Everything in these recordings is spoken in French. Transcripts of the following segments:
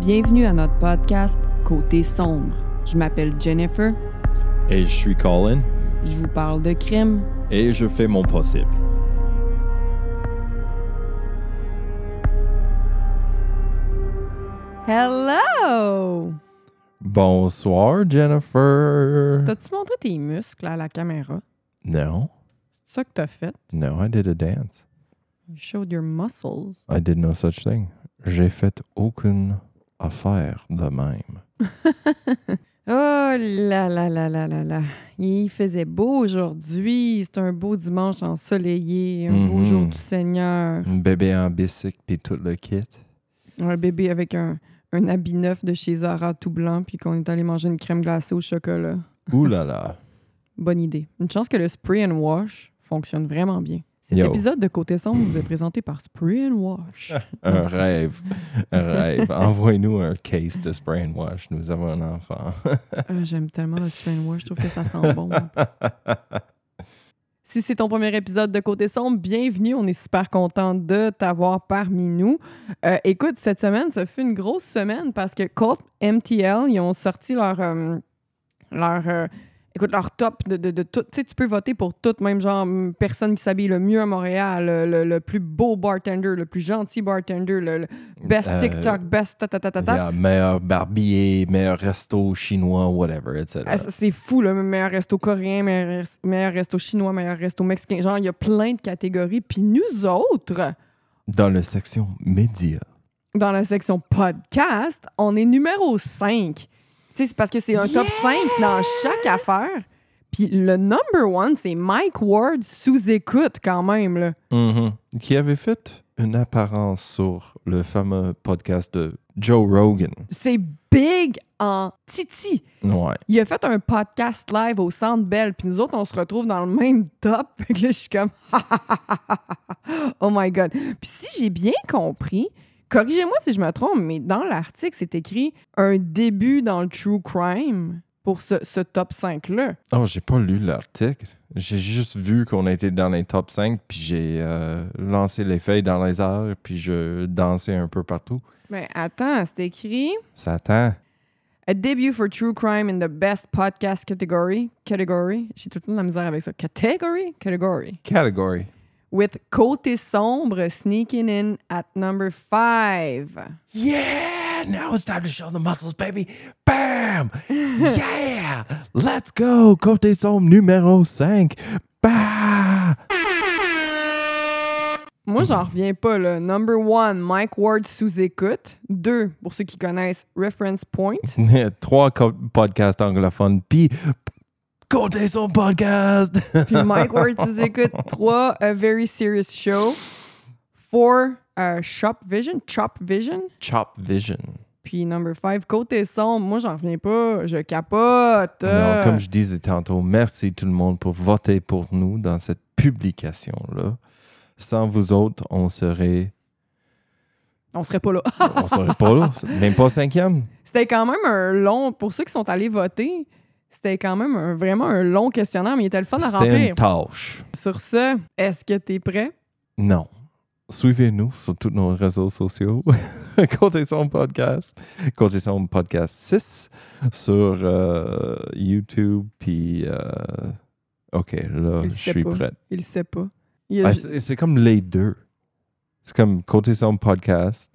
Bienvenue à notre podcast Côté sombre. Je m'appelle Jennifer. Et je suis Colin. Je vous parle de crime. Et je fais mon possible. Hello! Bonsoir, Jennifer. T'as-tu montré tes muscles à la caméra? No, C'est ça que t'as fait? no, I did a dance. You showed your muscles. I did no such thing. J'ai fait aucune affaire de même. Oh là là là là là là. Il faisait beau aujourd'hui. C'est un beau dimanche ensoleillé. Un beau Mhm. jour du Seigneur. Un bébé en bicycle puis tout le kit. Un bébé avec un, un habit neuf de chez Zara tout blanc, puis qu'on est allé manger une crème glacée au chocolat. Ouh là là. Bonne idée. Une chance que le spray and wash fonctionne vraiment bien. Cet Yo. épisode de Côté Sombre vous est présenté par Spray and Wash. Un rêve. Un rêve. Envoyez-nous un case de spray and wash. Nous avons un enfant. Ah, J'aime tellement le Spray and Wash, je trouve que ça sent bon. Si c'est ton premier épisode de Côté Sombre, bienvenue. On est super content de t'avoir parmi nous. Euh, écoute, cette semaine, ça fait une grosse semaine parce que Colt MTL, ils ont sorti leur. euh, leur euh, écoute, leur top de, de, de tout. Tu sais, tu peux voter pour tout, même genre personne qui s'habille le mieux à Montréal, le, le- le plus beau bartender, le plus gentil bartender, le, le best Euh, TikTok, best ta ta ta ta ta. yeah, meilleur barbier, meilleur resto chinois, whatever, etc. Ah, C'est fou, le meilleur resto coréen, meilleur, meilleur resto chinois, meilleur resto mexicain. Genre, il y a plein de catégories. Puis nous autres, Dans la section médias. dans la section podcast, on est numéro 5. Tu sais, c'est parce que c'est un top 5 dans chaque affaire. Puis le number one, c'est Mike Ward sous écoute quand même. Là. Mhm. Qui avait fait une apparence sur le fameux podcast de Joe Rogan. C'est big en titi. Ouais. Il a fait un podcast live au Centre Bell, puis nous autres, on se retrouve dans le même top. Fait que là, je suis comme, oh my God. Puis si j'ai bien compris, corrigez-moi si je me trompe, mais dans l'article, c'est écrit un début dans le true crime pour ce, ce top 5-là. Oh, j'ai pas lu l'article. J'ai juste vu qu'on était dans les top 5, puis j'ai euh, lancé les feuilles dans les airs, puis je dansais un peu partout. Mais attends, c'est écrit Ça attend. A debut for true crime in the best podcast category. Category? J'ai tout le temps de la misère avec ça. Category? Category? Category. With Côté Sombre sneaking in at number 5. Yeah! Now it's time to show the muscles, baby! Bam! Yeah! Let's go! Côté sombre numéro 5. Bah! Moi, j'en reviens pas, là. Number one, Mike Ward sous écoute. Deux, pour ceux qui connaissent, Reference Point. Trois podcasts anglophones, puis Côté sombre podcast! Puis Mike Ward sous écoute. Trois, A Very Serious Show. Four, euh, Shop Vision. Chop Vision. Chop Vision. Puis number five, Côté Sombre. Moi, j'en reviens pas. Je capote. Non, comme je disais tantôt, merci tout le monde pour voter pour nous dans cette publication-là. Sans vous autres, on serait. On serait pas là. On serait pas là. Même pas cinquième. C'était quand même un long... Pour ceux qui sont allés voter, c'était quand même un- vraiment un long questionnaire, mais il était le fun à C'était remplir. une tâche. Sur ce, est-ce que t'es prêt? Non. Suivez-nous sur tous nos réseaux sociaux. Côté son podcast. Côté son podcast 6 sur euh, YouTube. Puis. euh, OK, là, Il je suis pas. prêt. Il le sait pas. Il ju- c'est comme les deux. C'est comme Côté son podcast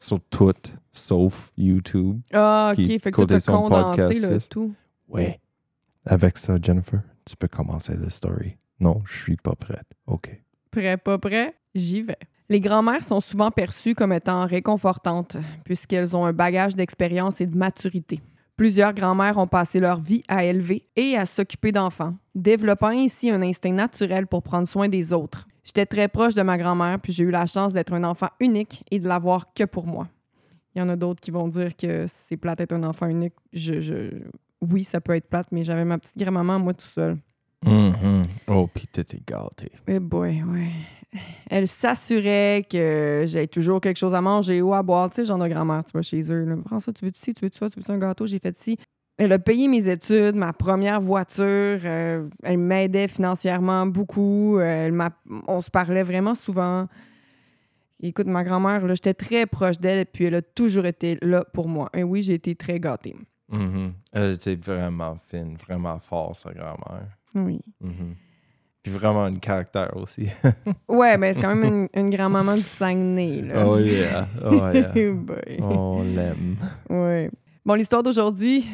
sur tout, sauf YouTube. Ah, ok. qui Fait que t'as son condensé le tout. Ouais. Avec ça, Jennifer, tu peux commencer la story. Non, je suis pas prête. OK. Prêt, pas prêt? J'y vais. Les grands-mères sont souvent perçues comme étant réconfortantes, puisqu'elles ont un bagage d'expérience et de maturité. Plusieurs grands-mères ont passé leur vie à élever et à s'occuper d'enfants, développant ainsi un instinct naturel pour prendre soin des autres. J'étais très proche de ma grand-mère, puis j'ai eu la chance d'être un enfant unique et de l'avoir que pour moi. Il y en a d'autres qui vont dire que c'est plate d'être un enfant unique. Je, je- Oui, ça peut être plate, mais j'avais ma petite grand-maman, moi, tout seul. Mhm. Oh, pis t'étais gâté. Eh boy, ouais. Elle s'assurait que j'avais toujours quelque chose à manger ou à boire. Tu sais, genre de grand-mère, tu vas chez eux. Là. Prends ça, tu veux-tu ci, tu veux-tu ça, tu veux-tu un gâteau, j'ai fait ci. Elle a payé mes études, ma première voiture. euh, elle m'aidait financièrement beaucoup. euh, elle m'a- on se parlait vraiment souvent. Écoute, ma grand-mère, là, j'étais très proche d'elle, puis elle a toujours été là pour moi. Et oui, j'ai été très gâtée. Mhm. Elle était vraiment fine, vraiment forte, sa grand-mère. Oui. Mhm. Puis vraiment un caractère aussi. Ouais, mais c'est quand même une, une grand-maman du Saguenay, là. oh yeah, oh yeah. On l'aime. Ouais. Bon, l'histoire d'aujourd'hui,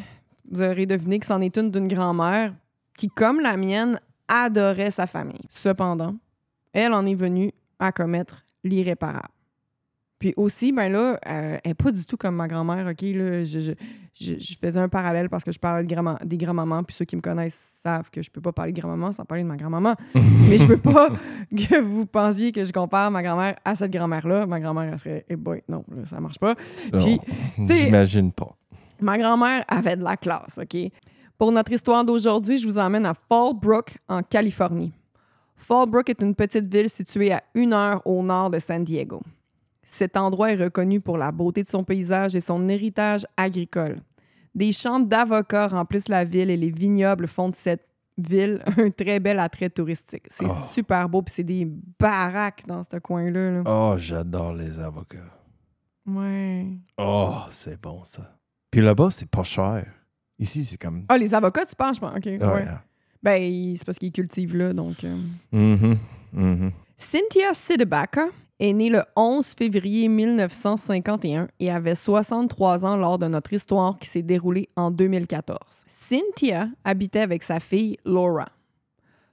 vous aurez deviné que c'en est une d'une grand-mère qui, comme la mienne, adorait sa famille. Cependant, elle en est venue à commettre l'irréparable. Puis aussi, ben là, euh, elle n'est pas du tout comme ma grand-mère, OK? Là, je, je, je- je faisais un parallèle parce que je parlais de grand des grands-mamans, puis ceux qui me connaissent savent que je peux pas parler de grand-maman sans parler de ma grand-maman. Mais je veux pas que vous pensiez que je compare ma grand-mère à cette grand-mère-là. Ma grand-mère, elle serait, eh boy, non, là, ça marche pas. Puis, J'imagine pas. Ma grand-mère avait de la classe, OK? Pour notre histoire d'aujourd'hui, je vous emmène à Fallbrook, en Californie. Fallbrook est une petite ville située à une heure au nord de San Diego. Cet endroit est reconnu pour la beauté de son paysage et son héritage agricole. Des champs d'avocats remplissent la ville et les vignobles font de cette ville un très bel attrait touristique. C'est Oh. super beau, puis c'est des baraques dans ce coin-là. là. Oh, j'adore les avocats. Ouais. Oh, c'est bon ça. Puis là-bas, c'est pas cher. Ici, c'est comme. Ah, les avocats, tu penses, je pense? OK. Oh, ouais. yeah. Ben, c'est parce qu'ils cultivent là, donc... euh. Mhm, mhm. Cynthia Sidebaca est née le 11 février 1951 et avait 63 ans lors de notre histoire qui s'est déroulée en 2014. Cynthia habitait avec sa fille Laura.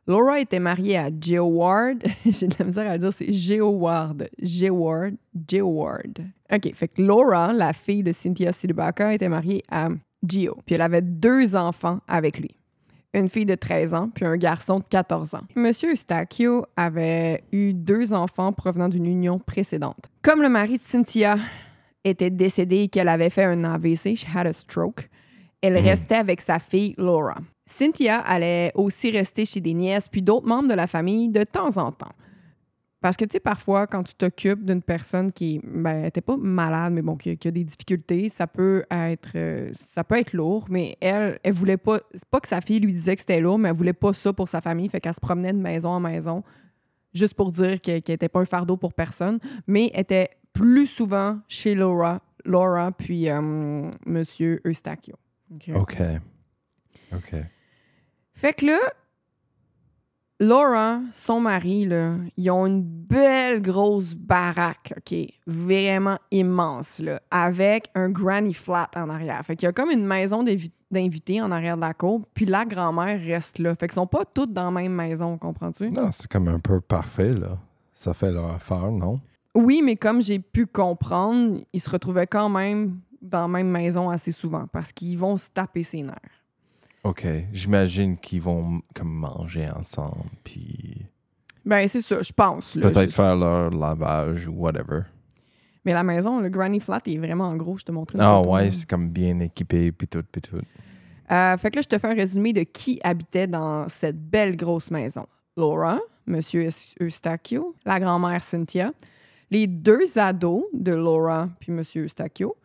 Laura était mariée à Geo Ward. J'ai de la misère à dire, c'est Geo Ward. Geo Ward. Geo Ward. OK, fait que Laura, la fille de Cynthia Sidebaca, était mariée à Geo. Puis elle avait deux enfants avec lui une fille de 13 ans puis un garçon de 14 ans. Monsieur Eustachio avait eu deux enfants provenant d'une union précédente. Comme le mari de Cynthia était décédé et qu'elle avait fait un AVC, she had a stroke, elle Mhm. restait avec sa fille Laura. Cynthia allait aussi rester chez des nièces puis d'autres membres de la famille de temps en temps. Parce que, tu sais, parfois, quand tu t'occupes d'une personne qui, ben, t'es pas malade, mais bon, qui, a- qui a des difficultés, ça peut être, euh, ça peut être lourd, mais elle, elle voulait pas, c'est pas que sa fille lui disait que c'était lourd, mais elle voulait pas ça pour sa famille, fait qu'elle se promenait de maison en maison, juste pour dire qu'elle qu'elle était pas un fardeau pour personne, mais elle était plus souvent chez Laura, Laura puis euh, Monsieur Eustachio. OK. OK. OK. Fait que là, Laura, son mari, là, ils ont une belle grosse baraque, OK? Vraiment immense, là, avec un granny flat en arrière. Fait qu'il y a comme une maison d'invi- d'invités en arrière de la cour, puis la grand-mère reste là. Fait qu'ils sont pas toutes dans la même maison, comprends-tu? Non, c'est comme un peu parfait, là. Ça fait leur affaire, non? Oui, mais comme j'ai pu comprendre, ils se retrouvaient quand même dans la même maison assez souvent parce qu'ils vont se taper ses nerfs. OK. J'imagine qu'ils vont comme manger ensemble, puis Ben, c'est ça, je pense. là. peut-être faire leur lavage ou whatever. Mais la maison, le granny flat est vraiment gros. Je te montre Ah ouais, c'est comme bien équipé, puis tout, puis tout. Euh, fait que là, je te fais un résumé de qui habitait dans cette belle grosse maison. Laura, Monsieur Eus- Eustachio, la grand-mère Cynthia, les deux ados de Laura puis Monsieur Eustachio,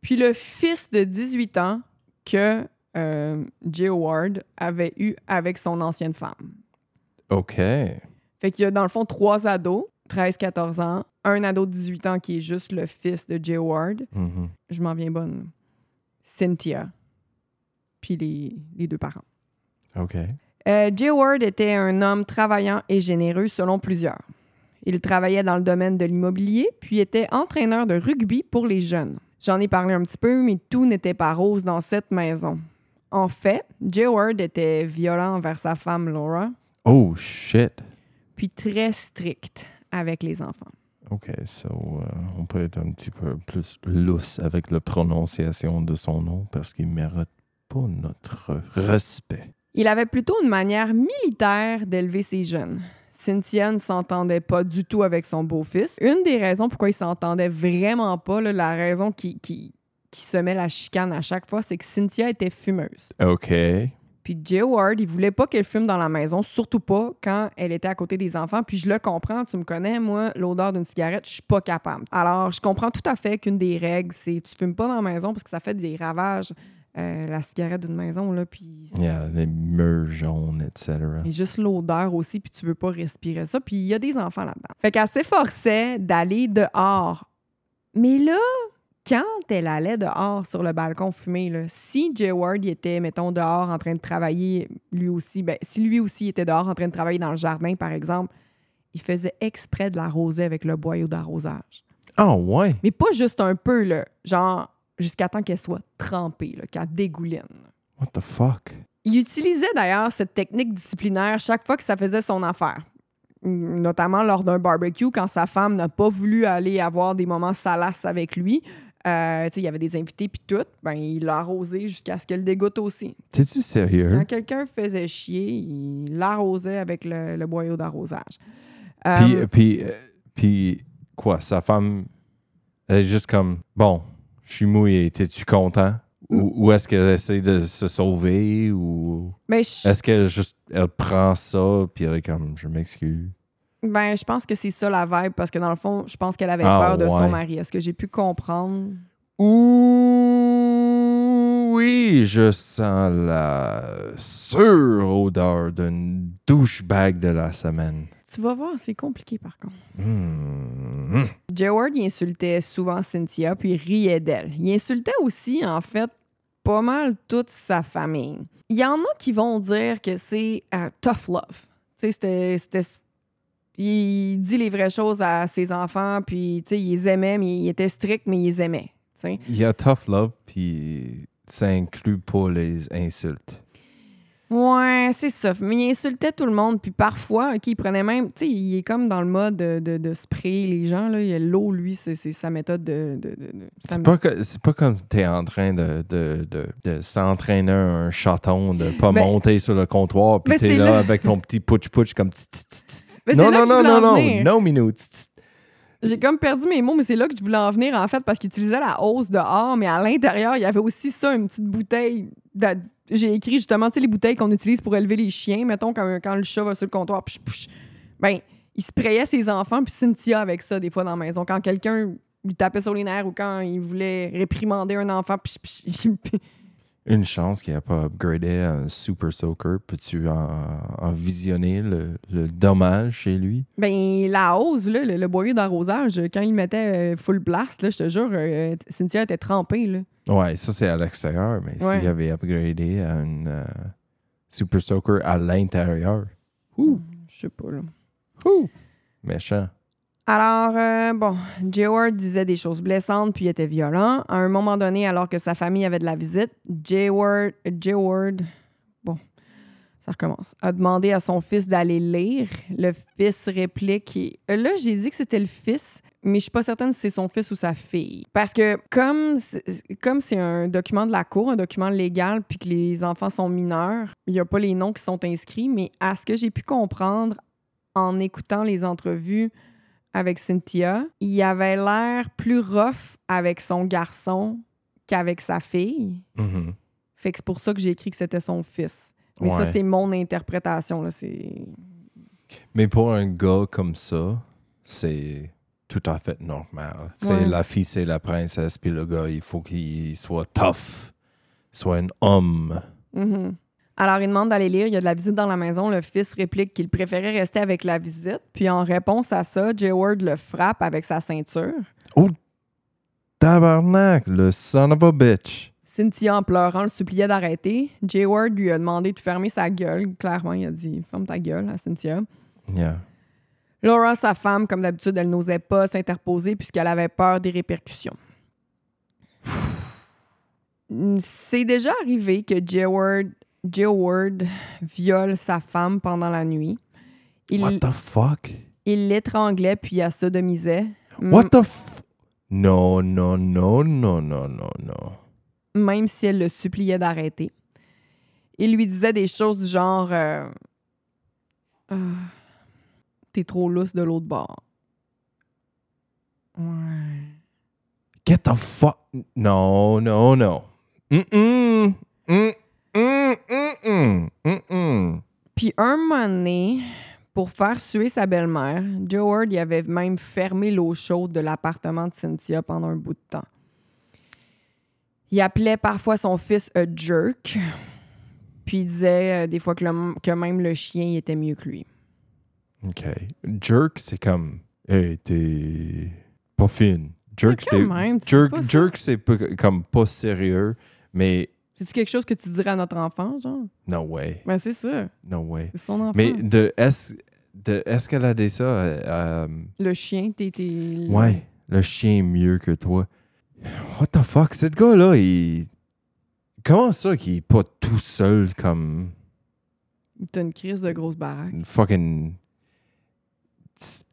puis le fils de 18 ans que euh, Jay Ward avait eu avec son ancienne femme. OK. Fait qu'il y a dans le fond trois ados, 13-14 ans, un ado de 18 ans qui est juste le fils de Jay Ward, Mhm. je m'en viens bonne, Cynthia, puis les, les deux parents. OK. Euh, Jay Ward était un homme travaillant et généreux selon plusieurs. Il travaillait dans le domaine de l'immobilier, puis était entraîneur de rugby pour les jeunes. J'en ai parlé un petit peu, mais tout n'était pas rose dans cette maison. En fait, Jay Ward était violent envers sa femme Laura, Oh, shit. puis très strict avec les enfants. OK, so, euh, on peut être un petit peu plus lousse avec la prononciation de son nom parce qu'il mérite pas notre respect. Il avait plutôt une manière militaire d'élever ses jeunes. Cynthia ne s'entendait pas du tout avec son beau-fils. Une des raisons pourquoi ils s'entendaient vraiment pas, là, la raison qui, qui, qui semait la chicane à chaque fois, c'est que Cynthia était fumeuse. OK. Puis Jay Ward, il voulait pas qu'elle fume dans la maison, surtout pas quand elle était à côté des enfants. Puis je le comprends, tu me connais, moi, l'odeur d'une cigarette, je suis pas capable. Alors, je comprends tout à fait qu'une des règles, c'est tu fumes pas dans la maison parce que ça fait des ravages euh, la cigarette d'une maison, là, puis Yeah, les murs jaunes, etc. et juste l'odeur aussi, puis tu veux pas respirer ça. Puis il y a des enfants là-dedans. Fait qu'elle s'efforçait d'aller dehors. Mais là, quand elle allait dehors sur le balcon fumer, là, si Jay Ward était, mettons, dehors en train de travailler, lui aussi, ben, si lui aussi était dehors en train de travailler dans le jardin, par exemple, il faisait exprès de l'arroser avec le boyau d'arrosage. Oh, ouais. Mais pas juste un peu, là, genre jusqu'à temps qu'elle soit trempée, qu'elle dégouline. What the fuck? Il utilisait d'ailleurs cette technique disciplinaire chaque fois que ça faisait son affaire. Mm, Notamment lors d'un barbecue, quand sa femme n'a pas voulu aller avoir des moments salaces avec lui. Euh, il y avait des invités puis tout. Ben, il l'a arrosé jusqu'à ce qu'elle dégoûte aussi. T'es-tu sérieux? Quand quelqu'un faisait chier, il l'arrosait avec le, le boyau d'arrosage. Euh, Puis, puis, euh, puis, quoi, sa femme, elle est juste comme, bon, je suis mouillé, t'es-tu content? Ou, ou est-ce qu'elle essaie de se sauver? Ou ben, je, est-ce qu'elle juste, elle prend ça, puis elle est comme, je m'excuse? Ben, je pense que c'est ça la vibe parce que dans le fond, je pense qu'elle avait Ah, peur de ouais. son mari. Est-ce que j'ai pu comprendre? Ouh, oui, je sens la sur-odeur d'une douchebag de la semaine. Tu vas voir, c'est compliqué par contre. Hmm. Jay Ward, il insultait souvent Cynthia, puis il riait d'elle. Il insultait aussi, en fait, pas mal toute sa famille. Il y en a qui vont dire que c'est euh, tough love. Tu sais, Il dit les vraies choses à ses enfants, puis tu sais, il les aimait, mais il était strict, mais il les aimait. Il y a tough love, puis ça inclut pas les insultes. Ouais, c'est ça. Mais il insultait tout le monde, puis parfois, OK, il prenait même... Tu sais, il est comme dans le mode de, de, de sprayer les gens, là. Il y a l'eau, lui, c'est sa méthode de... C'est pas, pas comme t'es en train de, de, de, de s'entraîner un chaton, de pas Ben- monter sur le comptoir, puis Ben, t'es là, là- avec ton petit putsch-putsch comme... tss. Mais Non, non, non, non, non, venir. no minutes. Tss, tss. J'ai comme perdu mes mots, mais c'est là que je voulais en venir, en fait, parce qu'il utilisait la hausse dehors, mais à l'intérieur, il y avait aussi ça, une petite bouteille. de- J'ai écrit justement, tu sais, les bouteilles qu'on utilise pour élever les chiens, mettons, quand, quand le chat va sur le comptoir, psh, psh, ben, il sprayait ses enfants, puis Cynthia avec ça, des fois, dans la maison. Quand quelqu'un lui tapait sur les nerfs ou quand il voulait réprimander un enfant, psh, psh, Une chance qu'il n'a pas upgradé à un Super Soaker. Peux-tu en, en visionner le, le dommage chez lui? Ben, la hausse, là, le, le boyau d'arrosage, quand il mettait euh, full blast, là, je te jure, euh, Cynthia était trempée, là. Ouais, ça c'est à l'extérieur, mais Ouais. s'il avait upgradé à une euh, Super Soaker à l'intérieur, ouh, Je sais pas, là. ouh, méchant. Alors, euh, bon, Ward disait des choses blessantes puis était violent. À un moment donné, alors que sa famille avait de la visite, Ward, bon, ça recommence, a demandé à son fils d'aller lire. Le fils réplique. euh, Là, j'ai dit que c'était le fils, mais je suis pas certaine si c'est son fils ou sa fille. Parce que comme comme c'est un document de la cour, un document légal, puis que les enfants sont mineurs, il n'y a pas les noms qui sont inscrits, mais à ce que j'ai pu comprendre en écoutant les entrevues avec Cynthia, il avait l'air plus rough avec son garçon qu'avec sa fille. Mhm. Fait que c'est pour ça que j'ai écrit que c'était son fils. Mais ça, c'est mon interprétation. Là. C'est... Mais pour un gars comme ça, c'est tout à fait normal. C'est Ouais. la fille, c'est la princesse, puis le gars, il faut qu'il soit tough, soit un homme. Mhm. Alors, il demande d'aller lire. Il y a de la visite dans la maison. Le fils réplique qu'il préférait rester avec la visite. Puis en réponse à ça, Jay Ward le frappe avec sa ceinture. Tabarnak, le son of a bitch. Cynthia, en pleurant, le suppliait d'arrêter. Jay Ward lui a demandé de fermer sa gueule. Clairement, il a dit « Ferme ta gueule » à Cynthia. Yeah. Laura, sa femme, comme d'habitude, elle n'osait pas s'interposer puisqu'elle avait peur des répercussions. C'est déjà arrivé que Jay Jay Ward viole sa femme pendant la nuit. Il What the fuck? il l'étranglait puis la sodomisait. What the f... Non, non, non, non, non, non, non. même si elle le suppliait d'arrêter. Il lui disait des choses du genre euh, Ah, T'es trop lousse de l'autre bord. Ouais. Get the fuck... Non, non, non. Mm, mm, mm, mm, mm. Puis un moment donné, pour faire suer sa belle-mère, Joe Ward y avait même fermé l'eau chaude de l'appartement de Cynthia pendant un bout de temps. Il appelait parfois son fils un jerk. Puis il disait euh, des fois que, le- que même le chien il était mieux que lui. OK. Jerk, c'est comme. Hey, t'es pas fine. Jerk, c'est. Jerk, c'est comme pas sérieux, mais C'est-tu quelque chose que tu dirais à notre enfant, genre? no way. Ben, c'est ça. No way. C'est son enfant. Mais de est-ce de est-ce qu'elle a dit ça? euh, euh, Le chien, t'es. t'es- ouais, le chien est mieux que toi. What the fuck? Cet gars-là, il. Comment ça qu'il est pas tout seul comme T'as une crise de grosse baraque. une fucking.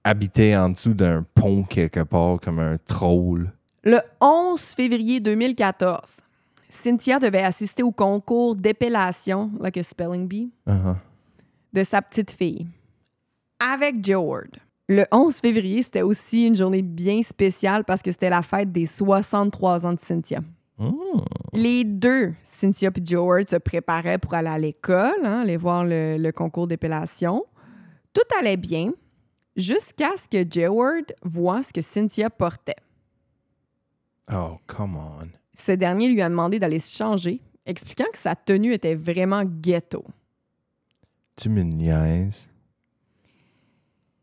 habité en dessous d'un pont quelque part comme un troll? Le 11 février 2014, Cynthia devait assister au concours d'épellation, like a spelling bee, Uh-huh. de sa petite fille avec Ward. Le 11 février, c'était aussi une journée bien spéciale parce que c'était la fête des 63 ans de Cynthia. Mm. Les deux, Cynthia et Ward, se préparaient pour aller à l'école, hein, aller voir le, le concours d'épellation. Tout allait bien jusqu'à ce que Ward voit ce que Cynthia portait. Oh, come on. Ce dernier lui a demandé d'aller se changer, expliquant que sa tenue était vraiment ghetto. Tu me niaises.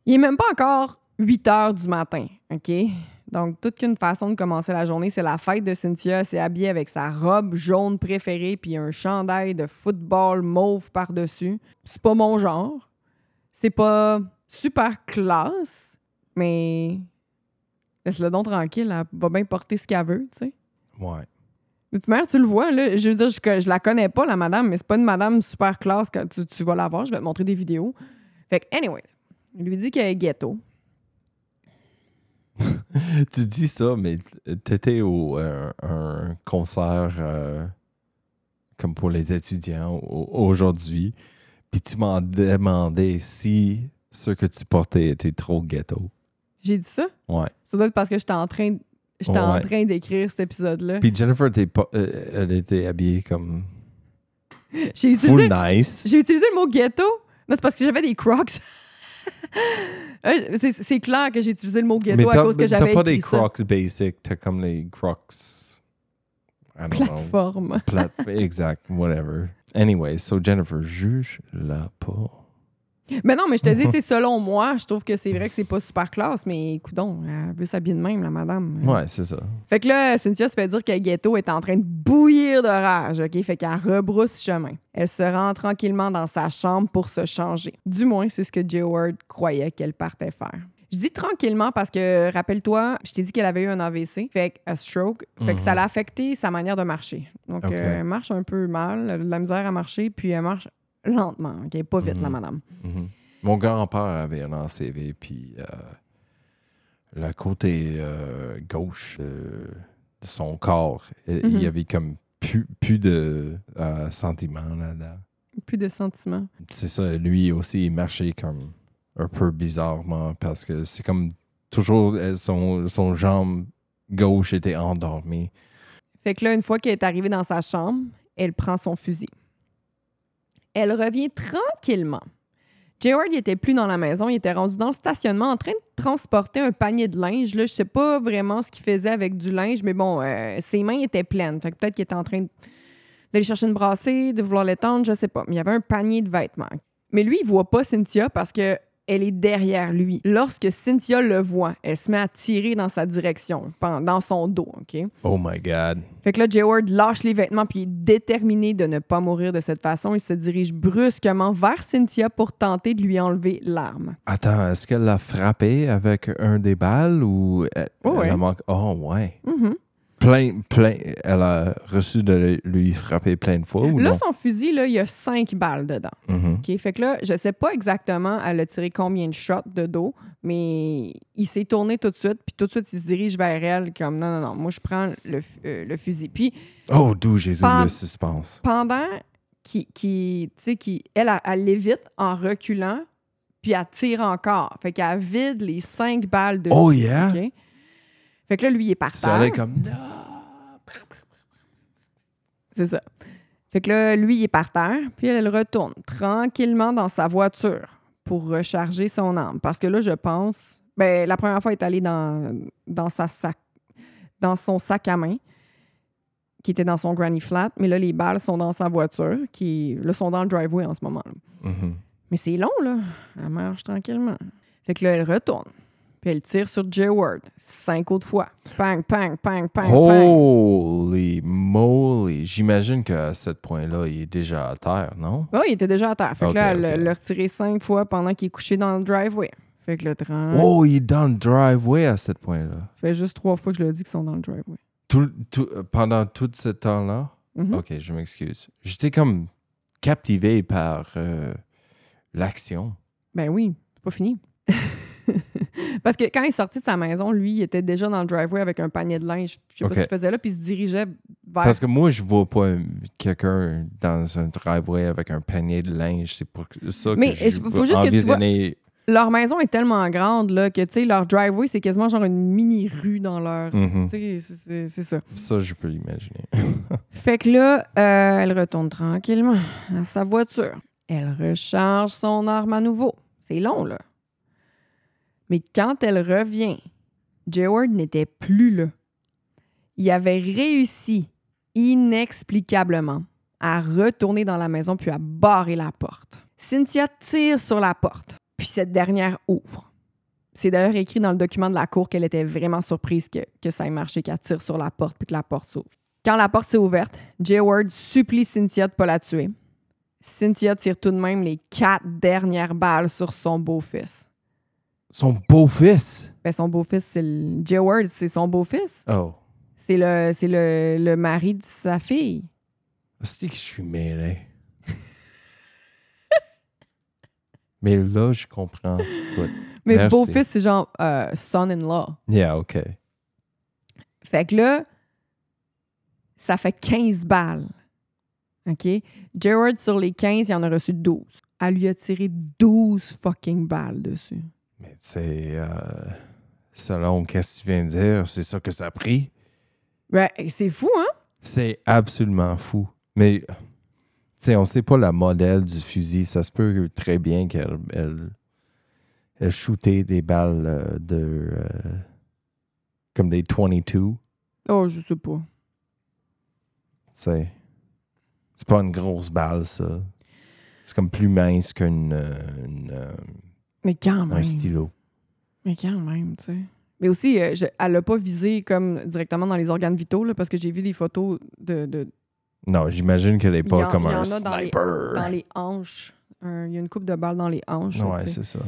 Il est même pas encore 8 heures du matin, OK? Donc, toute qu'une façon de commencer la journée, c'est la fête de Cynthia. S'est habillée avec sa robe jaune préférée puis un chandail de football mauve par-dessus. C'est pas mon genre. C'est pas super classe, mais laisse-le donc tranquille. Elle va bien porter ce qu'elle veut, tu sais. Ouais. De toute manière, tu le vois, là. Je veux dire, je, je la connais pas, la madame, mais c'est pas une madame super classe. Quand tu, tu vas la voir, je vais te montrer des vidéos. Fait que, anyway, il lui dit qu'elle est ghetto. tu dis ça, mais t'étais au euh, un concert euh, comme pour les étudiants au- aujourd'hui, puis tu m'en demandais si ce que tu portais était trop ghetto. J'ai dit ça? Ouais. Ça doit être parce que j'étais en train, j'étais en Ouais. train d'écrire cet épisode-là. Puis Jennifer, était pas- euh, elle était habillée comme J'ai utilisé, nice. j'ai utilisé le mot ghetto. Non, c'est parce que j'avais des crocs. Euh, c'est, clair que j'ai utilisé le mot ghetto à cause que mais t'as j'avais pas écrit des ça. crocs basic, t'as comme les crocs. I don't know. Plateforme. Plate- exact, whatever. Anyway, so Jennifer, juge-la pas. Mais non, mais je te dis, tu sais, selon moi, je trouve que c'est vrai que c'est pas super classe, mais coudon, elle veut s'habiller de même, la madame. Ouais, c'est ça. Fait que là, Cynthia se fait dire que Ghetto est en train de bouillir de rage, OK? Fait qu'elle rebrousse chemin. Elle se rend tranquillement dans sa chambre pour se changer. Du moins, c'est ce que Joe Ward croyait qu'elle partait faire. Je dis tranquillement parce que, rappelle-toi, je t'ai dit qu'elle avait eu un AVC, fait un stroke, fait que ça Mhm. l'a affecté sa manière de marcher. Donc, euh, elle marche un peu mal, elle a de la misère à marcher, puis elle marche lentement, OK? Pas vite, Mhm. la madame. Mhm. Mon grand-père avait un ACV, puis euh, le côté euh, gauche de, de son corps, il il Mhm. y avait comme plus, plus de euh, sentiments là-dedans. Plus de sentiments. C'est ça, lui aussi, il marchait comme un peu bizarrement parce que c'est comme toujours son, son jambe gauche était endormie. Fait que là, une fois qu'elle est arrivée dans sa chambre, elle prend son fusil. Elle revient tranquillement. Jayward, il était plus dans la maison, il était rendu dans le stationnement en train de transporter un panier de linge. Là, je sais pas vraiment ce qu'il faisait avec du linge, mais bon, euh, ses mains étaient pleines. Fait que peut-être qu'il était en train d'aller chercher une brassée, de vouloir l'étendre, je sais pas. Mais il y avait un panier de vêtements. Mais lui, il voit pas Cynthia parce que elle est derrière lui. Lorsque Cynthia le voit, elle se met à tirer dans sa direction, dans son dos, OK? Oh my God. Fait que là, Jay Ward lâche les vêtements puis il est déterminé de ne pas mourir de cette façon. Il se dirige brusquement vers Cynthia pour tenter de lui enlever l'arme. Attends, est-ce qu'elle l'a frappé avec un des balles ou elle, Oh, elle a manqué- Oh, ouais. Mhm. Plein, plein. Elle a reçu de lui frapper plein de fois ou Là, non? son fusil, là, il y a cinq balles dedans. Mhm. OK? Fait que là, je sais pas exactement elle a tiré combien de shots de dos, mais il s'est tourné tout de suite, puis tout de suite, il se dirige vers elle comme non, non, non, moi, je prends le, euh, le fusil. Puis Oh, d'où Jésus le suspense. pendant sais, qu'il- elle, elle, l'évite en reculant, puis elle tire encore. Fait qu'elle vide les cinq balles de Oh, yeah? Fait que là, lui, il est par Ça terre. allait comme non. C'est ça. Fait que là, lui, il est par terre, puis elle, elle retourne tranquillement dans sa voiture pour recharger son arme. Parce que là, je pense... Ben, la première fois, elle est allée dans, dans, sa sac, dans son sac à main. qui était dans son granny flat, mais là, les balles sont dans sa voiture, qui là, sont dans le driveway en ce moment. là. Mhm. Mais c'est long, là. Elle marche tranquillement. Fait que là, elle retourne. Puis elle tire sur Jay Ward. Cinq autres fois. Pang, pang, pang, pang, pang. Holy moly! J'imagine qu'à ce point-là, il est déjà à terre, non? Oh, il était déjà à terre. Fait que là, elle l'a retiré cinq fois pendant qu'il est couché dans le driveway. Fait que le train Oh, il est dans le driveway à ce point-là. fait juste trois fois que je lui ai dit qu'ils sont dans le driveway. Tout, tout- pendant tout ce temps-là? Mhm. Ok, je m'excuse. J'étais comme captivé par euh, l'action. Ben oui, c'est pas fini. Parce que quand il est sorti de sa maison, lui, il était déjà dans le driveway avec un panier de linge. Je sais pas ce qu'il faisait là, puis il se dirigeait vers. Parce que moi, je vois pas un- quelqu'un dans un driveway avec un panier de linge. C'est pour ça Mais, que je il faut juste que tu vois- Leur maison est tellement grande là, que tu sais, leur driveway, c'est quasiment genre une mini rue dans leur. Tu sais, c'est- c'est- c'est ça. Ça, je peux l'imaginer. Fait que là, euh, elle retourne tranquillement à sa voiture. Elle recharge son arme à nouveau. C'est long, là. Mais quand elle revient, Jayward n'était plus là. Il avait réussi, inexplicablement, à retourner dans la maison puis à barrer la porte. Cynthia tire sur la porte, puis cette dernière ouvre. C'est d'ailleurs écrit dans le document de la cour qu'elle était vraiment surprise que, ça ait marché, qu'elle tire sur la porte puis que la porte s'ouvre. Quand la porte s'est ouverte, Jay Ward supplie Cynthia de ne pas la tuer. Cynthia tire tout de même les quatre dernières balles sur son beau-fils. Son beau-fils. Ben, son beau-fils, c'est le... Jay Ward, c'est son beau-fils. Oh. C'est le, c'est le, le mari de sa fille. C'est que je suis mêlé. Mais là, je comprends tout. Mais Merci. beau-fils, c'est genre euh, son-in-law. Yeah, OK. Fait que là, ça fait 15 balles. OK? Jared, sur les 15, il en a reçu 12. Elle lui a tiré 12 fucking balles dessus. Mais tu sais, euh, selon qu'est-ce que tu viens de dire, c'est ça que ça a pris. Ouais, c'est fou, hein? C'est absolument fou. Mais, tu sais, on sait pas la modèle du fusil. Ça se peut très bien qu'elle elle, elle shootait des balles euh, de... euh, comme des 22. Oh, je sais pas. Tu sais. C'est pas une grosse balle, ça. C'est comme plus mince qu'une... une, euh, Mais quand même. un stylo. Mais quand même, tu sais. Mais aussi, euh, je- elle l'a pas visé comme directement dans les organes vitaux, là, parce que j'ai vu des photos de, de- Non, j'imagine qu'elle est Il y pas en- comme un dans les- sniper. dans les hanches. Un- Il y a une coupe de balles dans les hanches. Ouais, c'est ça.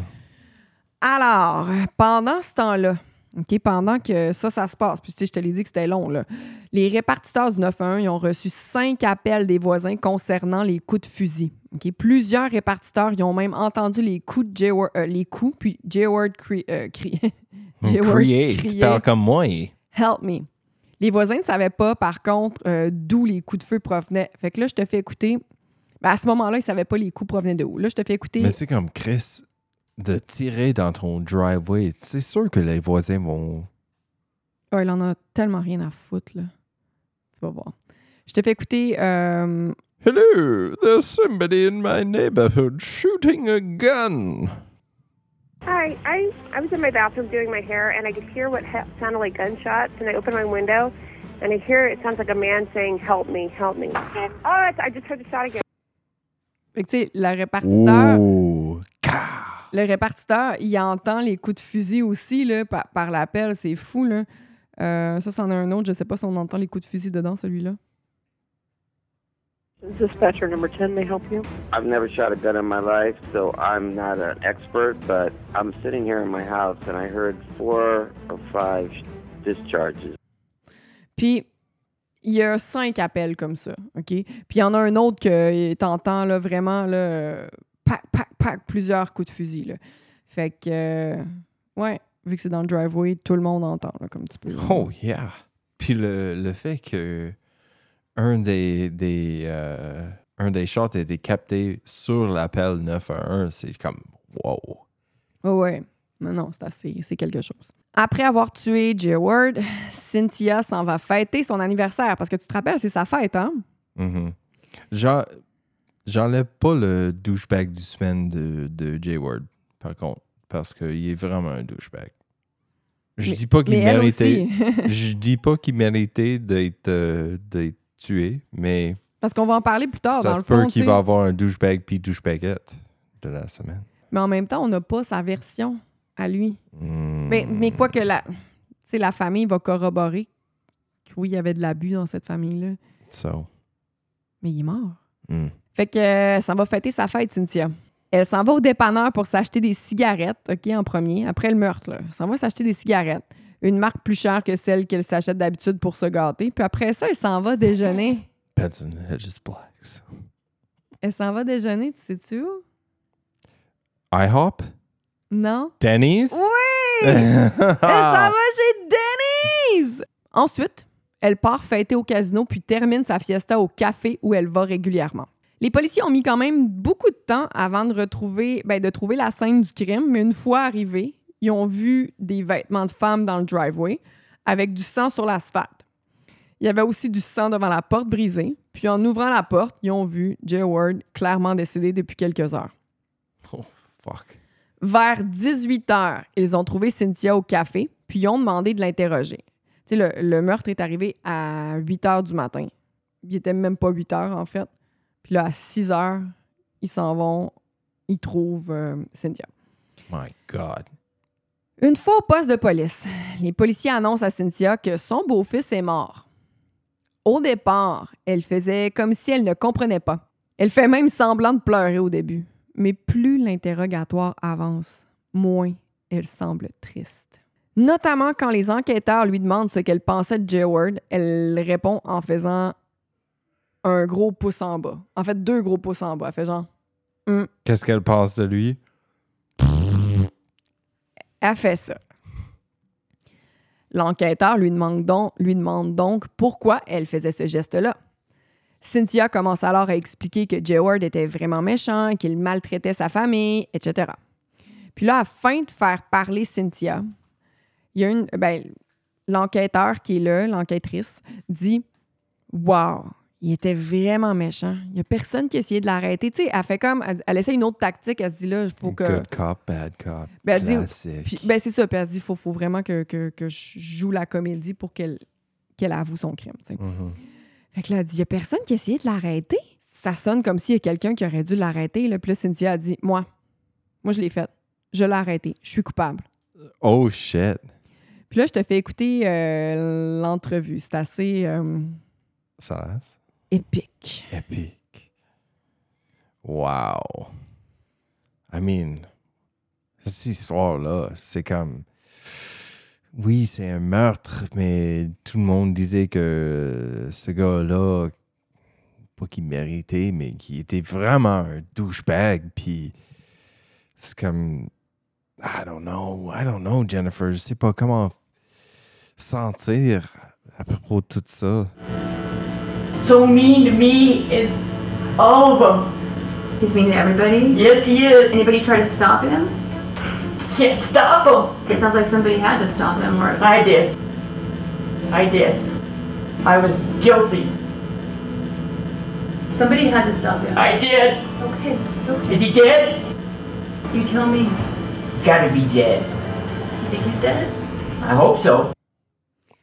Alors, pendant ce temps-là, OK, pendant que ça, ça se passe, puis tu sais, je te l'ai dit que c'était long, là, les répartiteurs du 911 ils ont reçu cinq appels des voisins concernant les coups de fusil. Plusieurs répartiteurs ils ont même entendu les coups, de Jay Ward- euh, les coups puis Jay Ward crie- euh, criait Jay Ward Crier, tu criait, parles comme moi. et- Help me. Les voisins ne savaient pas, par contre, euh, d'où les coups de feu provenaient. Fait que là, je te fais écouter. Ben, à ce moment-là, ils ne savaient pas les coups provenaient de où. Là, je te fais écouter. Mais c'est comme Chris, de tirer dans ton driveway, c'est sûr que les voisins vont. Oh, il en a tellement rien à foutre, là. Tu vas voir. Je te fais écouter. euh, Hello, there's somebody in my neighborhood shooting a gun. Hi, I I was in my bathroom doing my hair, and I could hear what he- sounded like gunshots. And I opened my window, and I hear it sounds like a man saying, "Help me, help me." Oh, it's, I just heard the shot again. fait que, tu sais, le répartiteur, Oh, car. Le répartiteur, il entend les coups de fusil aussi, là, par, par l'appel. C'est fou, là. Euh, ça, c'en a un autre. Je sais pas si on entend les coups de fusil dedans, celui-là. Dispatcher number ten, may I help you? I've never shot a gun in my life, so I'm not an expert, but I'm sitting here in my house and I heard four or five discharges. Puis, il y a cinq appels comme ça, OK? Puis, il y en a un autre que t'entends, là, vraiment, là, pac, pac, pac, plusieurs coups de fusil, là. Fait que, euh, ouais, vu que c'est dans le driveway, tout le monde entend, là, comme tu peux. Oh, yeah. Puis le, le fait que un des, des, euh, un des shots a été capté sur l'appel 911, c'est comme wow. Ouais, ouais. Mais non, c'est assez, c'est quelque chose. Après avoir tué Jay Ward, Cynthia s'en va fêter son anniversaire, parce que tu te rappelles, c'est sa fête, hein? Mhm. J'en- J'enlève pas le douchebag du semaine de, de Jay Ward, par contre, parce qu'il est vraiment un douchebag. Je dis pas qu'il méritait. je dis pas qu'il méritait d'être euh, d'être tué, mais Parce qu'on va en parler plus tard. dans ça le se peut qu'il va avoir un douchebag puis douchebagette de la semaine. Mais en même temps, on n'a pas sa version à lui. Hmm. Mais, mais quoi que la famille va corroborer que oui, il y avait de l'abus dans cette famille-là. So, Mais il est mort. hmm. Fait que euh, ça va fêter sa fête, Cynthia. Elle s'en va au dépanneur pour s'acheter des cigarettes, OK, en premier, après le meurtre. Là. Elle s'en va s'acheter des cigarettes. Une marque plus chère que celle qu'elle s'achète d'habitude pour se gâter. Puis après ça, elle s'en va déjeuner. Benson Hedges Blacks. Elle s'en va déjeuner, tu sais-tu où? IHOP? Non? Denny's? Oui! Elle s'en va chez Denny's! Ensuite, elle part fêter au casino puis termine sa fiesta au café où elle va régulièrement. Les policiers ont mis quand même beaucoup de temps avant de retrouver, ben, de trouver la scène du crime, mais une fois arrivés, ils ont vu des vêtements de femme dans le driveway avec du sang sur l'asphalte. Il y avait aussi du sang devant la porte brisée, puis en ouvrant la porte, ils ont vu Jay Ward clairement décédé depuis quelques heures. Oh, fuck. Vers 18 heures, ils ont trouvé Cynthia au café, puis ils ont demandé de l'interroger. Tu sais, le, le meurtre est arrivé à 8 heures du matin. Il était même pas 8 heures, en fait. Puis là, à 6 heures, ils s'en vont, ils trouvent euh, Cynthia. My God. Une fois au poste de police, les policiers annoncent à Cynthia que son beau-fils est mort. Au départ, elle faisait comme si elle ne comprenait pas. Elle fait même semblant de pleurer au début. Mais plus l'interrogatoire avance, moins elle semble triste. Notamment quand les enquêteurs lui demandent ce qu'elle pensait de Jay Ward, elle répond en faisant un gros pouce en bas. En fait, deux gros pouces en bas. Elle fait genre Qu'est-ce qu'elle pense de lui? Elle fait ça. L'enquêteur lui demande, donc, lui demande donc pourquoi elle faisait ce geste-là. Cynthia commence alors à expliquer que Jay Ward était vraiment méchant, qu'il maltraitait sa famille, etc. Puis là, afin de faire parler Cynthia, il y a une. Ben, l'enquêteur qui est là, l'enquêtrice, dit Wow, il était vraiment méchant. Il n'y a personne qui a essayé de l'arrêter. Tu sais, elle fait comme. Elle, elle essaie une autre tactique. Elle se dit là, il faut que. Good cop, bad cop. Ben, dit- Classique. Puis, ben, c'est ça. Puis elle se dit, faut, faut vraiment que, que, que je joue la comédie pour qu'elle qu'elle avoue son crime. tu sais. Mhm. Fait que là, elle dit, il y a personne qui a essayé de l'arrêter? Ça sonne comme s'il y a quelqu'un qui aurait dû l'arrêter. Puis là, Cynthia a dit, moi, moi, je l'ai fait. Je l'ai arrêté. Je suis coupable. Oh shit. Puis là, je te fais écouter euh, l'entrevue. C'est assez euh, Ça, épique. épique. Wow. I mean, cette histoire-là, c'est comme. Oui, c'est un meurtre, mais tout le monde disait que ce gars-là, pas qu'il méritait, mais qu'il était vraiment un douchebag. Puis c'est comme. I don't know, I don't know, Jennifer. Je sais pas comment sentir à propos de tout ça. So mean to me and all of them. He's mean to everybody. Yes, he is. Anybody try to stop him? Can't stop him. It sounds like somebody had to stop him, or I did. I did. I was guilty. somebody had to stop him. I did. Okay, it's okay. Is he dead? You tell me. Gotta be dead. You think he's dead? I hope so.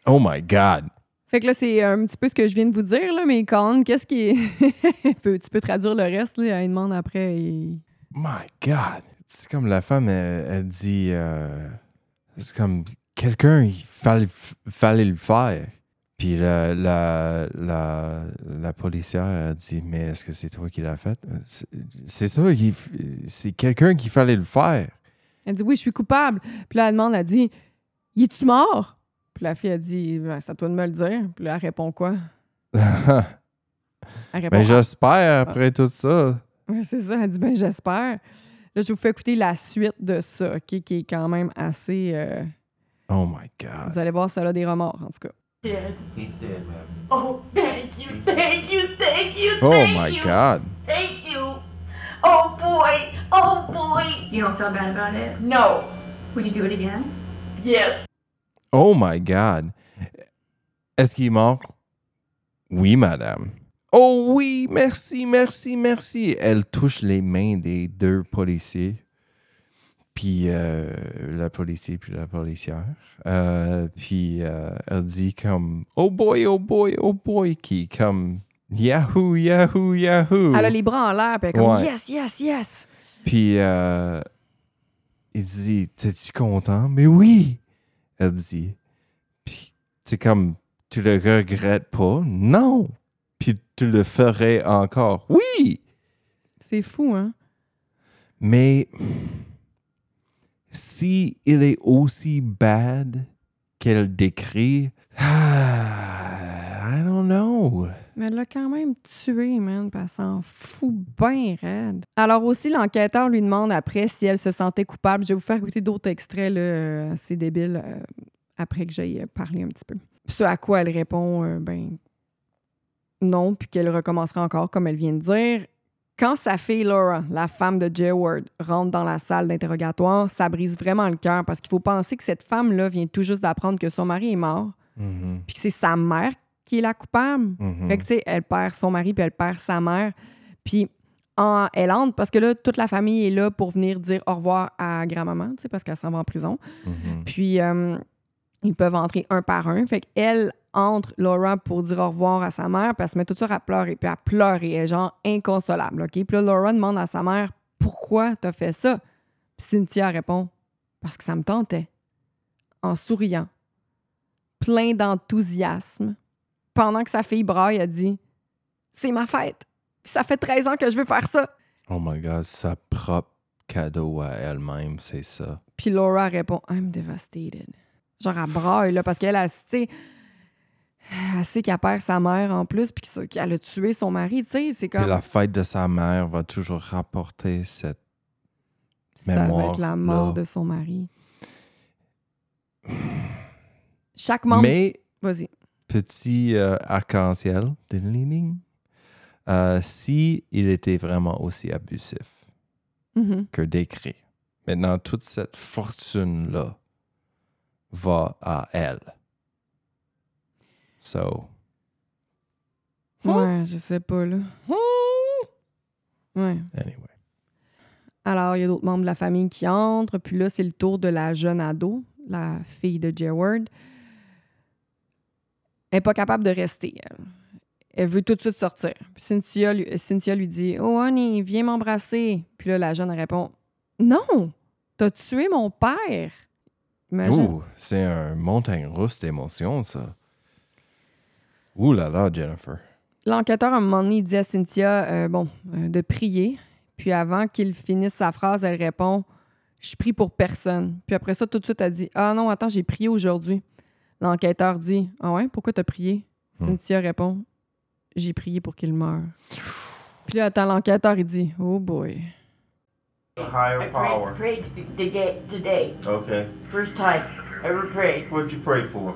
Oh my God. Fait que là, c'est un petit peu ce que je viens de vous dire, là, mais Colin, qu'est-ce qui est. Tu peux traduire le reste, là, elle demande après. et- My God. C'est comme la femme, elle, elle dit. euh, c'est comme quelqu'un, il fallait, fallait le faire. Puis la, la, la, la policière a dit Mais est-ce que c'est toi qui l'as fait? C'est- ça, il c'est quelqu'un qui fallait le faire. Elle dit oui, je suis coupable. Puis là, elle demande, elle dit Y es-tu mort? Puis la fille, a dit Ben, C'est à toi de me le dire. Puis là, elle répond quoi? Elle répond Mais j'espère après tout ça. Ah, ouais, c'est ça. Elle dit Ben, j'espère. Là, je vous fais écouter la suite de ça, OK, qui est quand même assez. euh, Oh my God. vous allez voir, ça a des remords, en tout cas. Dead. He's dead, ma'am. Oh, thank you, thank you, thank you, Oh thank my you, God. thank you. Oh boy, oh boy. You don't feel bad about it? No. Would you do it again? Yes. Oh my God. Est-ce qu'il est mort? Oui, madame. Oh oui, merci, merci, merci. Elle touche les mains des deux policiers. Puis euh, la policier, puis la policière. Euh, puis euh, elle dit comme Oh boy, oh boy, oh boy, qui comme Yahoo, Yahoo, Yahoo. Elle a les bras en l'air, puis elle est comme Ouais. Yes, yes, yes. Puis il dit T'es-tu content? Mais oui Elle dit. Puis c'est comme Tu le regrettes pas? Non! Puis tu le ferais encore. Oui! C'est fou, hein? Mais si il est aussi bad qu'elle décrit, ah, I don't know. Mais elle l'a quand même tué, man, puis elle s'en fout bien raide. Alors aussi, l'enquêteur lui demande après si elle se sentait coupable. Je vais vous faire écouter d'autres extraits, là, euh, c'est débile, euh, après que j'aille parler un petit peu. Ce à quoi elle répond, euh, ben non, puis qu'elle recommencera encore, comme elle vient de dire. Quand sa fille Laura, la femme de Jay Ward, rentre dans la salle d'interrogatoire, ça brise vraiment le cœur parce qu'il faut penser que cette femme-là vient tout juste d'apprendre que son mari est mort, Mhm, puis que c'est sa mère qui est la coupable. mhm. Fait que, tu sais, elle perd son mari, puis elle perd sa mère. Puis, en, elle entre, parce que là, toute la famille est là pour venir dire au revoir à grand-maman, tu sais, parce qu'elle s'en va en prison. Mhm. Puis, euh, ils peuvent entrer un par un. Fait qu'elle entre, Laura, pour dire au revoir à sa mère, puis elle se met tout de suite à pleurer. Puis, à pleurer, elle est genre inconsolable, OK? Puis là, Laura demande à sa mère, pourquoi t'as fait ça? Puis Cynthia répond, parce que ça me tentait. En souriant, plein d'enthousiasme. Pendant que sa fille braille, elle dit, c'est ma fête. Puis ça fait 13 ans que je veux faire ça. Oh my god, sa propre cadeau à elle-même, c'est ça. Puis Laura répond I'm devastated. Genre, elle braille, là, parce qu'elle, elle, tu sais, elle sait qu'elle perd sa mère en plus, puis que ça- qu'elle a tué son mari, tu sais. C'est Puis comme. la fête de sa mère va toujours rapporter cette. ça va mémoire, être la mort là. de son mari. Chaque membre. Mais Vas-y. Petit euh, arc-en-ciel, euh, si il était vraiment aussi abusif Mhm. que décrit, maintenant toute cette fortune-là va à elle. So, Ouais, je sais pas, là. Ouais. anyway. Alors, il y a d'autres membres de la famille qui entrent. Puis là, c'est le tour de la jeune ado, la fille de Jay Ward. Elle n'est pas capable de rester. Elle. Elle veut tout de suite sortir. Puis Cynthia lui, Cynthia lui dit Oh, honey, viens m'embrasser. Puis là, la jeune répond Non, t'as tué mon père. Ouh, c'est un montagne russe d'émotions, ça. Ouh là là, Jennifer. L'enquêteur, à un moment donné, il dit à Cynthia euh, bon, euh, de prier. Puis avant qu'il finisse sa phrase, elle répond Je prie pour personne. Puis après ça, tout de suite, elle dit Ah non, attends, j'ai prié aujourd'hui. L'enquêteur dit Ah ouais, pourquoi t'as prié Hmm. Cynthia répond J'ai prié pour qu'il meure. Puis là, attends, l'enquêteur, il dit Oh boy. higher I power. prayed, prayed today, today. Okay. First time ever prayed. What'd you pray for?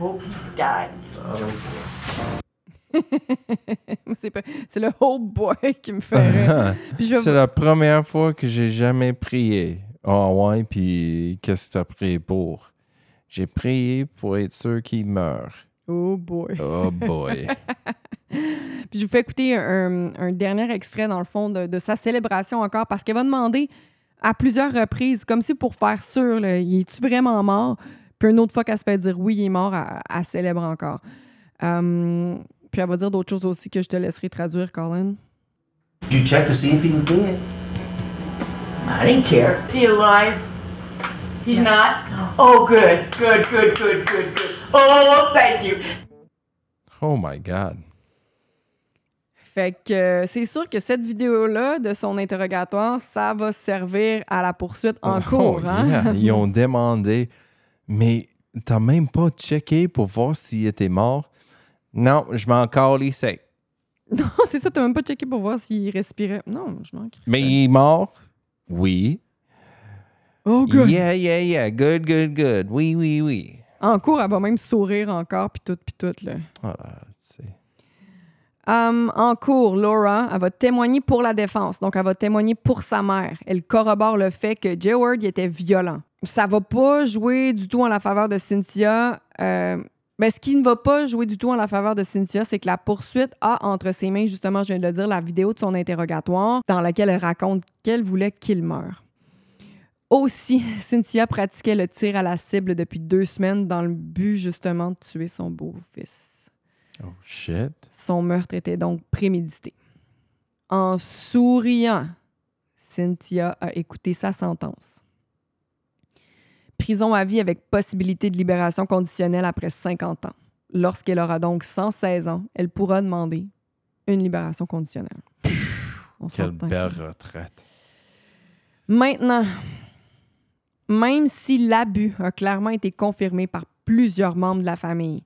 Hope he died. c'est pas- c'est le Oh boy qui me fait je c'est la première fois que j'ai jamais prié. Oh ouais, puis qu'est-ce que t'as prié pour? J'ai prié pour être sûr qu'il meure. Oh boy. Oh boy. Puis je vous fais écouter un, un dernier extrait, dans le fond, de, de sa célébration encore, parce qu'elle va demander à plusieurs reprises, comme si pour faire sûr, là, il est-tu vraiment mort? Puis une autre fois qu'elle se fait dire oui, il est mort, elle, elle célèbre encore. Hum, puis elle va dire d'autres choses aussi que je te laisserai traduire, Colin. Did you check to see if he was dead? I didn't care. Is he alive? He's not? Oh, good, good, good, good, good, good. Oh, thank you. Oh my God. Fait que euh, c'est sûr que cette vidéo-là de son interrogatoire, ça va servir à la poursuite en Oh, cours. hein? yeah. Ils ont demandé, mais t'as même pas checké pour voir s'il était mort? Non, je m'en calissais. non, c'est ça, t'as même pas checké pour voir s'il respirait. Non, je m'en. Mais il est mort? Oui. Oh, good. Yeah, yeah, yeah. Good, good, good. Oui, oui, oui. En cours, elle va même sourire encore, puis tout, puis tout, là. Voilà. Hum, en cours, Laura, elle va témoigner pour la défense. Donc, elle va témoigner pour sa mère. Elle corrobore le fait que Jay Ward il était violent. Ça va pas jouer du tout en la faveur de Cynthia. Euh, ben, ce qui ne va pas jouer du tout en la faveur de Cynthia, c'est que la poursuite a entre ses mains, justement, je viens de le dire, la vidéo de son interrogatoire dans laquelle elle raconte qu'elle voulait qu'il meure. Aussi, Cynthia pratiquait le tir à la cible depuis deux semaines dans le but justement de tuer son beau-fils. Oh shit. Son meurtre était donc prémédité. En souriant, Cynthia a écouté sa sentence. Prison à vie avec possibilité de libération conditionnelle après 50 ans. Lorsqu'elle aura donc 116 ans, elle pourra demander une libération conditionnelle. On Quelle belle retraite. Maintenant, même si l'abus a clairement été confirmé par plusieurs membres de la famille,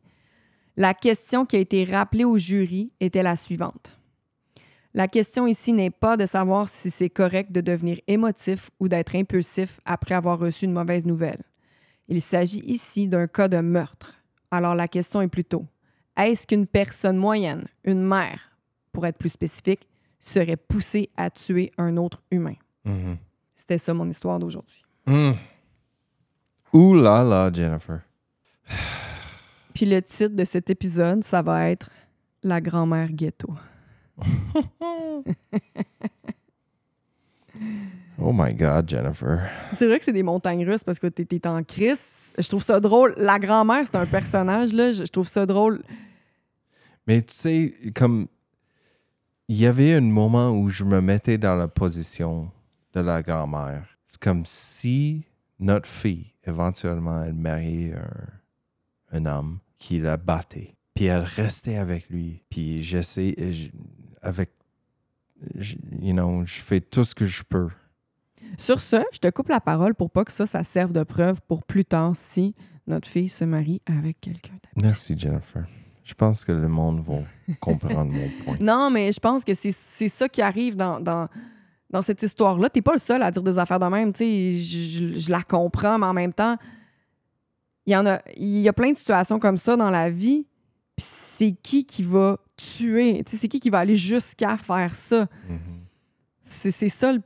la question qui a été rappelée au jury était la suivante. La question ici n'est pas de savoir si c'est correct de devenir émotif ou d'être impulsif après avoir reçu une mauvaise nouvelle. Il s'agit ici d'un cas de meurtre. Alors la question est plutôt, est-ce qu'une personne moyenne, une mère, pour être plus spécifique, serait poussée à tuer un autre humain? Mhm. C'était ça mon histoire d'aujourd'hui. Mm. Ouh là là, Jennifer. Puis le titre de cet épisode, ça va être La grand-mère ghetto. Oh my God, Jennifer. C'est vrai que c'est des montagnes russes parce que t'es t'es en crise. Je trouve ça drôle. La grand-mère, c'est un personnage, là. Je trouve ça drôle. Mais tu sais, comme il y avait un moment où je me mettais dans la position de la grand-mère. C'est comme si notre fille, éventuellement, elle mariait un, un homme qui la battait. Puis elle restait avec lui. Puis j'essaie, je- avec, je- you know, je fais tout ce que je peux. Sur ce, je te coupe la parole pour pas que ça, ça serve de preuve pour plus tard si notre fille se marie avec quelqu'un d'abus. Merci, Jennifer. Je pense que le monde va comprendre mon point. Non, mais je pense que c'est c'est ça qui arrive dans, dans, dans cette histoire-là. T'es pas le seul à dire des affaires de même. Tu sais, je, je- je la comprends, mais en même temps, il y en a, il y a plein de situations comme ça dans la vie. Puis c'est qui qui va tuer? Tu sais, c'est qui qui va aller jusqu'à faire ça? Mhm. C'est ça, le-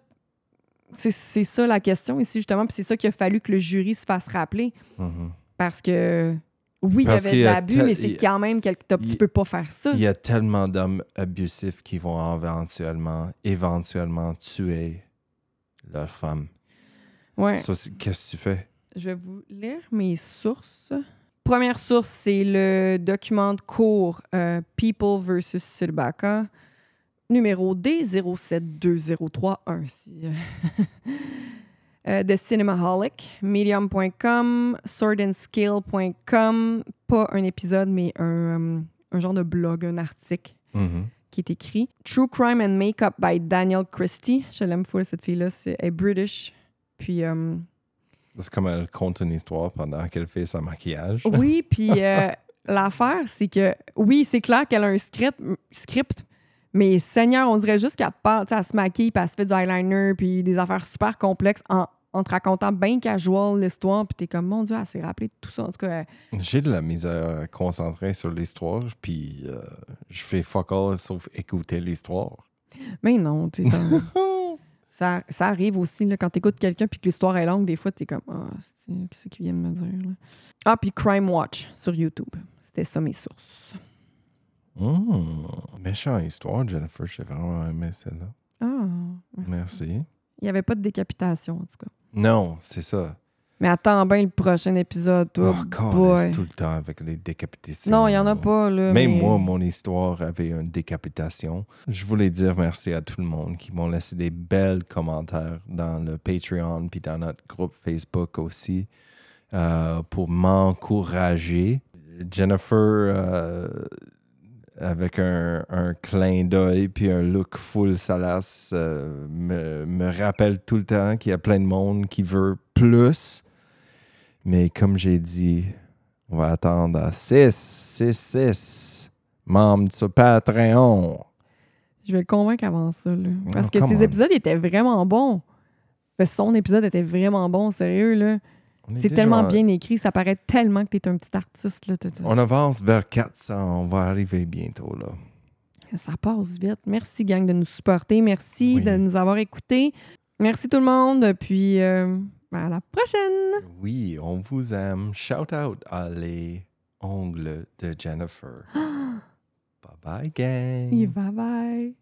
c'est c'est ça la question ici, justement. Puis c'est ça qu'il a fallu que le jury se fasse rappeler. Mhm. Parce que, oui, il y avait de l'abus, mais c'est quand même quelque... il- Tu peux pas faire ça. Il y a tellement d'hommes abusifs qui vont éventuellement, éventuellement tuer leur femme. Ouais. Qu'est-ce que tu fais? Je vais vous lire mes sources. Première source, c'est le document de cours euh, People versus Silbaca, numéro D072031. euh, de Cinemaholic, Medium.com, SwordandScale.com, pas un épisode, mais un, euh, un genre de blog, un article Mhm. qui est écrit. True Crime and Makeup by Daniel Christie. Je l'aime full, cette fille-là. C'est, elle est British. Puis, euh, C'est comme elle compte une histoire pendant qu'elle fait son maquillage. oui, puis euh, l'affaire, c'est que, oui, c'est clair qu'elle a un script, script mais Seigneur, on dirait juste qu'elle sais, elle se maquille, puis elle se fait du eyeliner, puis des affaires super complexes en, en te racontant bien casual l'histoire, puis t'es comme, mon Dieu, elle s'est rappelée de tout ça. En tout cas, J'ai de la misère à concentrer sur l'histoire, puis euh, je fais fuck all sauf écouter l'histoire. mais non, t'en- ça, ça arrive aussi, là, quand t'écoutes quelqu'un, puis que l'histoire est longue, des fois, t'es comme, ah, c'est qu'est-ce qu'il vient de me dire, là? Ah, puis Crime Watch sur YouTube. C'était ça mes sources. Mmh. Méchante histoire, Jennifer. J'ai vraiment aimé celle-là. Ah, Merci. il n'y avait pas de décapitation, en tout cas. Non, c'est ça. Mais attends bien le prochain épisode, toi. Oh, tout le temps avec les décapitations. Non, il n'y en a pas, là. Même mais- moi, mon histoire avait une décapitation. Je voulais dire merci à tout le monde qui m'ont laissé des belles commentaires dans le Patreon puis dans notre groupe Facebook aussi euh, pour m'encourager. Jennifer, euh, avec un, un clin d'œil puis un look full salace, euh, me, me rappelle tout le temps qu'il y a plein de monde qui veut plus. Mais comme j'ai dit, on va attendre à 6, 6, 6 membres sur Patreon. Je vais le convaincre avant ça, là. Parce Oh, que come ses on. épisodes étaient vraiment bons. Parce que son épisode était vraiment bon, sérieux, là. C'est tellement bien écrit, ça paraît tellement que t'es un petit artiste, là. On avance vers 400. On va arriver bientôt, là. Ça passe vite. Merci, gang, de nous supporter. Merci Oui. de nous avoir écoutés. Merci tout le monde. Puis, euh, à la prochaine. Oui, on vous aime. Shout out à les ongles de Jennifer. bye bye, gang. Et bye bye.